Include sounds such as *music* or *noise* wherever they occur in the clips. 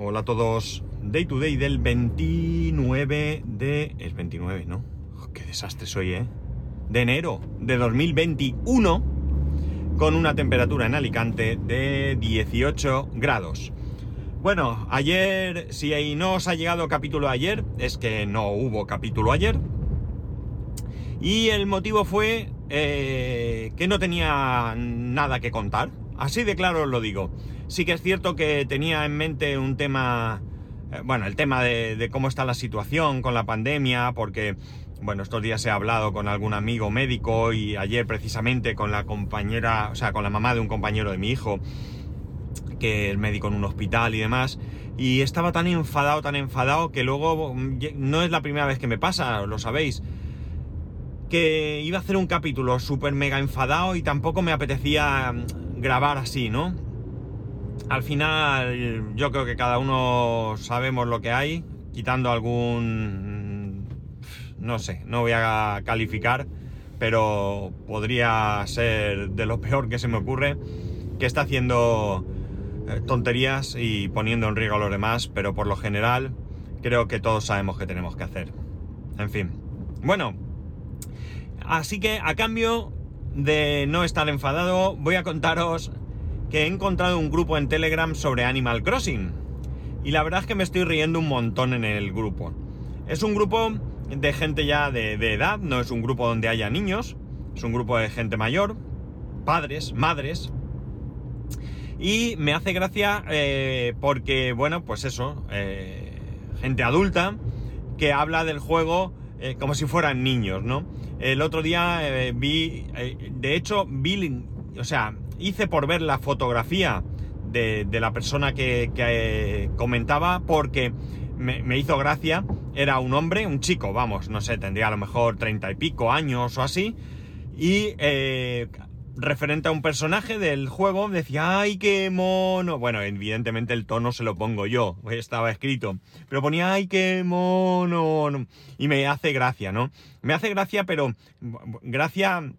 Hola a todos. Day to day del 29 de... Es 29, ¿no? Oh, qué desastre soy, ¿eh? De enero de 2021 con una temperatura en Alicante de 18 grados. Bueno, ayer, si no os ha llegado capítulo ayer, es que no hubo capítulo ayer. Y el motivo fue eh, que no tenía nada que contar. Así de claro os lo digo. Sí que es cierto que tenía en mente un tema, eh, bueno, el tema de, cómo está la situación con la pandemia, porque, bueno, estos días he hablado con algún amigo médico y ayer precisamente con la compañera, o sea, con la mamá de un compañero de mi hijo, que es médico en un hospital y demás, y estaba tan enfadado, tan enfadado, que luego mm, no es la primera vez que me pasa, lo sabéis que iba a hacer un capítulo súper mega enfadado y tampoco me apetecía mm, grabar así, ¿no? Al final yo creo que cada uno sabemos lo que hay, quitando algún... no sé, no voy a calificar, pero podría ser de lo peor que se me ocurre, que está haciendo eh, tonterías y poniendo en riesgo a los demás, pero por lo general creo que todos sabemos qué tenemos que hacer. En fin. Bueno, así que a cambio de no estar enfadado, voy a contaros que he encontrado un grupo en Telegram sobre Animal Crossing. Y la verdad es que me estoy riendo un montón en el grupo. Es un grupo de gente ya de, edad, no es un grupo donde haya niños, es un grupo de gente mayor, padres, madres. Y me hace gracia eh, porque, bueno, pues eso, eh, gente adulta que habla del juego eh, como si fueran niños, ¿no? El otro día vi, de hecho, vi, o sea, hice por ver la fotografía de, la persona que, eh, comentaba porque me, hizo gracia. Era un hombre, un chico, vamos, no sé, tendría a lo mejor treinta y pico años o así. Y eh, referente a un personaje del juego, decía, ¡ay, qué mono! Bueno, evidentemente el tono se lo pongo yo, estaba escrito. Pero ponía, ¡ay, qué mono! Y me hace gracia, ¿no? Me hace gracia, pero gracia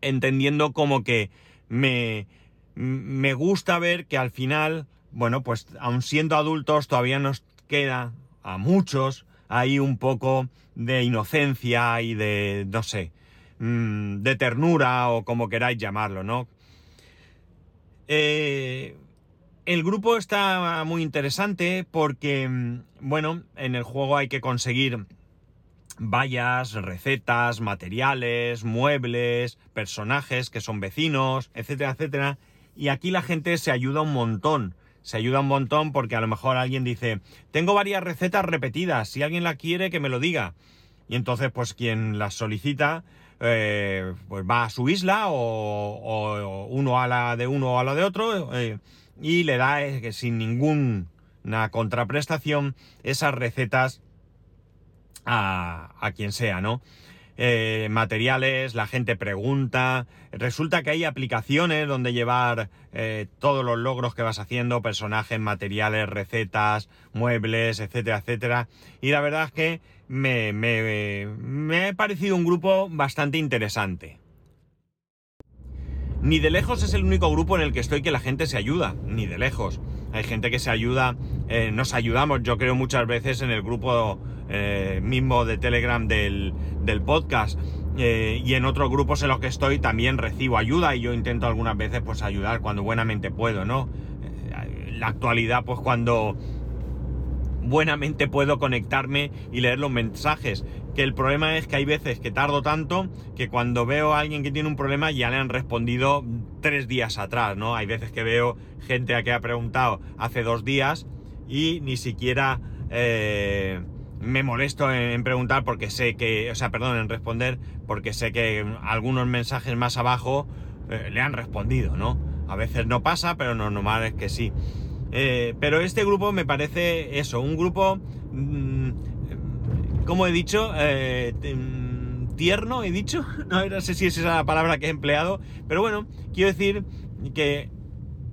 entendiendo como que me, me gusta ver que al final, bueno, pues aun siendo adultos todavía nos queda a muchos ahí un poco de inocencia y de, no sé, mm, de ternura o como queráis llamarlo, ¿no? Eh, el grupo está muy interesante porque, mm, bueno, en el juego hay que conseguir vallas, recetas, materiales, muebles, personajes que son vecinos, etcétera, etcétera. Y aquí la gente se ayuda un montón. Se ayuda un montón porque a lo mejor alguien dice, tengo varias recetas repetidas, si alguien la quiere que me lo diga. Y entonces pues quien las solicita eh, pues va a su isla o, uno a la de uno o a la de otro eh, y le da eh, sin ninguna contraprestación esas recetas a, quien sea, ¿no? Eh, materiales, la gente pregunta. Resulta que hay aplicaciones donde llevar eh, todos los logros que vas haciendo, personajes, materiales, recetas, muebles, etcétera, etcétera. Y la verdad es que me, me, me ha parecido un grupo bastante interesante. Ni de lejos es el único grupo en el que estoy que la gente se ayuda, ni de lejos. Hay gente que se ayuda, eh, nos ayudamos, yo creo muchas veces en el grupo eh, mismo de Telegram del, podcast. Eh, y en otros grupos en los que estoy también recibo ayuda y yo intento algunas veces pues ayudar cuando buenamente puedo, ¿no? la actualidad pues cuando buenamente puedo conectarme y leer los mensajes. Que el problema es que hay veces que tardo tanto que cuando veo a alguien que tiene un problema ya le han respondido tres días atrás, ¿no? Hay veces que veo gente a que ha preguntado hace dos días y ni siquiera eh, me molesto en, preguntar porque sé que, o sea, perdón, en responder porque sé que algunos mensajes más abajo eh, le han respondido, ¿no? A veces no pasa, pero lo normal es que sí. Eh, pero este grupo me parece eso, un grupo, mm, como he dicho, eh, mm, tierno, he dicho, *laughs* no, sé si es esa la palabra que he empleado, pero bueno, quiero decir que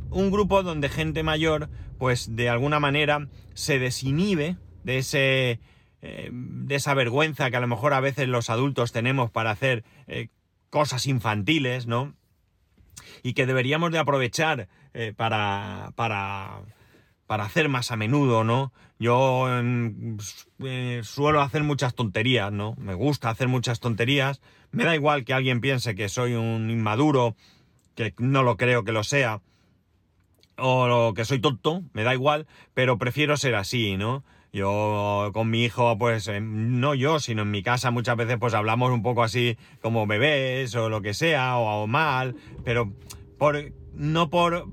un grupo donde gente mayor, pues de alguna manera se desinhibe de ese eh, de esa vergüenza que a lo mejor a veces los adultos tenemos para hacer cosas infantiles, ¿no? y que deberíamos de aprovechar eh, para, para, para hacer más a menudo, ¿no? Yo em, eh, suelo hacer muchas tonterías, ¿no? Me gusta hacer muchas tonterías. Me da igual que alguien piense que soy un inmaduro, que no lo creo que lo sea, o que soy tonto, me da igual, pero prefiero ser así, ¿no? Yo con mi hijo, pues em, no yo, sino en mi casa muchas veces pues hablamos un poco así como bebés o lo que sea, o, mal, pero por, no por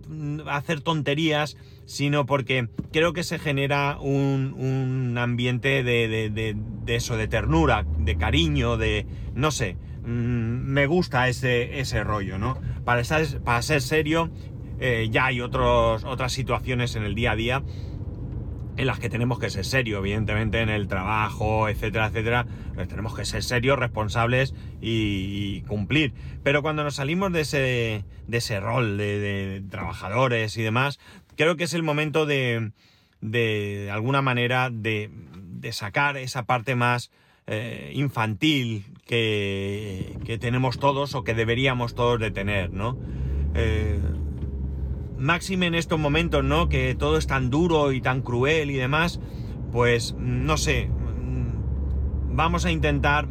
hacer tonterías, sino porque creo que se genera un, ambiente de, eso, de ternura, de cariño, de, no sé, mm, me gusta ese, ese rollo, ¿no? Para, para ser serio, eh, ya hay otros, otras situaciones en el día a día en las que tenemos que ser serios, evidentemente en el trabajo, etcétera, etcétera, pues tenemos que ser serios, responsables y, cumplir. Pero cuando nos salimos de ese, de ese rol de trabajadores y demás, creo que es el momento de, de, alguna manera, de, sacar esa parte más eh, infantil que, que, tenemos todos o que deberíamos todos de tener, ¿no? Eh, máxime en estos momentos, ¿no? Que todo es tan duro y tan cruel y demás, pues no sé, mm, vamos a intentar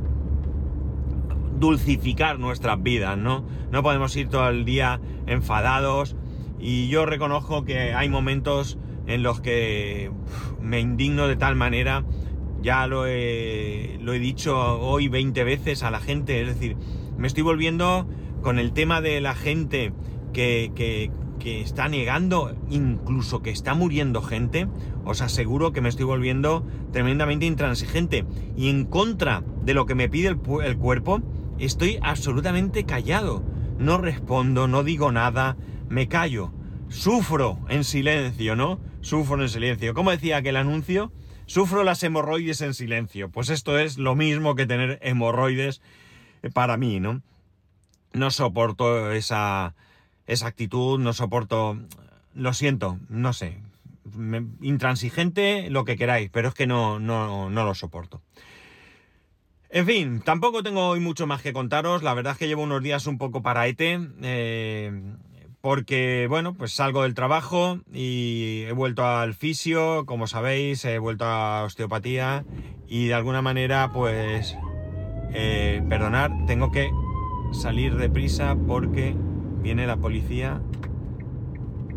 dulcificar nuestras vidas, ¿no? No podemos ir todo el día enfadados, y yo reconozco que hay momentos en los que me indigno de tal manera, ya lo he, lo he dicho hoy 20 veces a la gente, es decir, me estoy volviendo con el tema de la gente que, que, que está negando, incluso que está muriendo gente, os aseguro que me estoy volviendo tremendamente intransigente. Y en contra de lo que me pide el, el cuerpo, estoy absolutamente callado. No respondo, no digo nada, me callo. Sufro en silencio, ¿no? Sufro en silencio. Como decía aquel anuncio, sufro las hemorroides en silencio. Pues esto es lo mismo que tener hemorroides para mí, ¿no? No soporto esa, esa actitud, no soporto... Lo siento, no sé. intransigente, lo que queráis, pero es que no, no, no lo soporto. En fin, tampoco tengo hoy mucho más que contaros. La verdad es que llevo unos días un poco paraete. Eh, porque, bueno, pues salgo del trabajo y he vuelto al fisio, como sabéis, he vuelto a osteopatía y de alguna manera, pues, eh, perdonad, tengo que salir deprisa porque viene la policía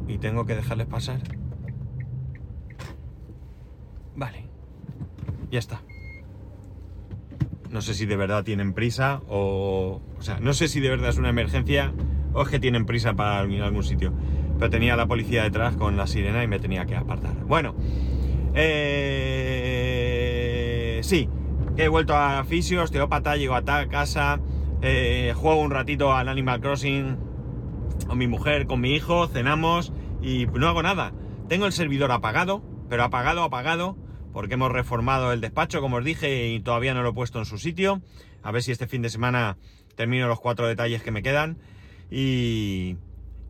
y tengo que dejarles pasar. Vale, ya está no sé si de verdad tienen prisa o... O sea, no sé si de verdad es una emergencia o es que tienen prisa para ir a algún sitio. Pero tenía la policía detrás con la sirena y me tenía que apartar. Bueno, eh, sí, he vuelto a fisio, osteópata, llego a casa, eh, juego un ratito al Animal Crossing con mi mujer, con mi hijo, cenamos y no hago nada. Tengo el servidor apagado, pero apagado, apagado porque hemos reformado el despacho, como os dije, y todavía no lo he puesto en su sitio. A ver si este fin de semana termino los cuatro detalles que me quedan y,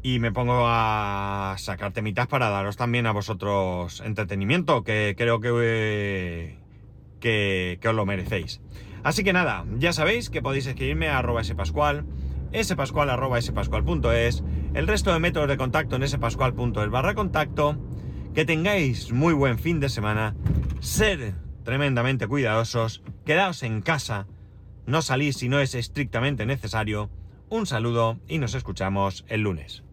y me pongo a sacar temitas para daros también a vosotros entretenimiento, que creo que, que, que os lo merecéis. Así que nada, ya sabéis que podéis escribirme a arroba spascual, spascual arroba spascual.es, el resto de métodos de contacto en spascual.es barra contacto. Que tengáis muy buen fin de semana ser tremendamente cuidadosos, quedaos en casa, no salís si no es estrictamente necesario. Un saludo y nos escuchamos el lunes.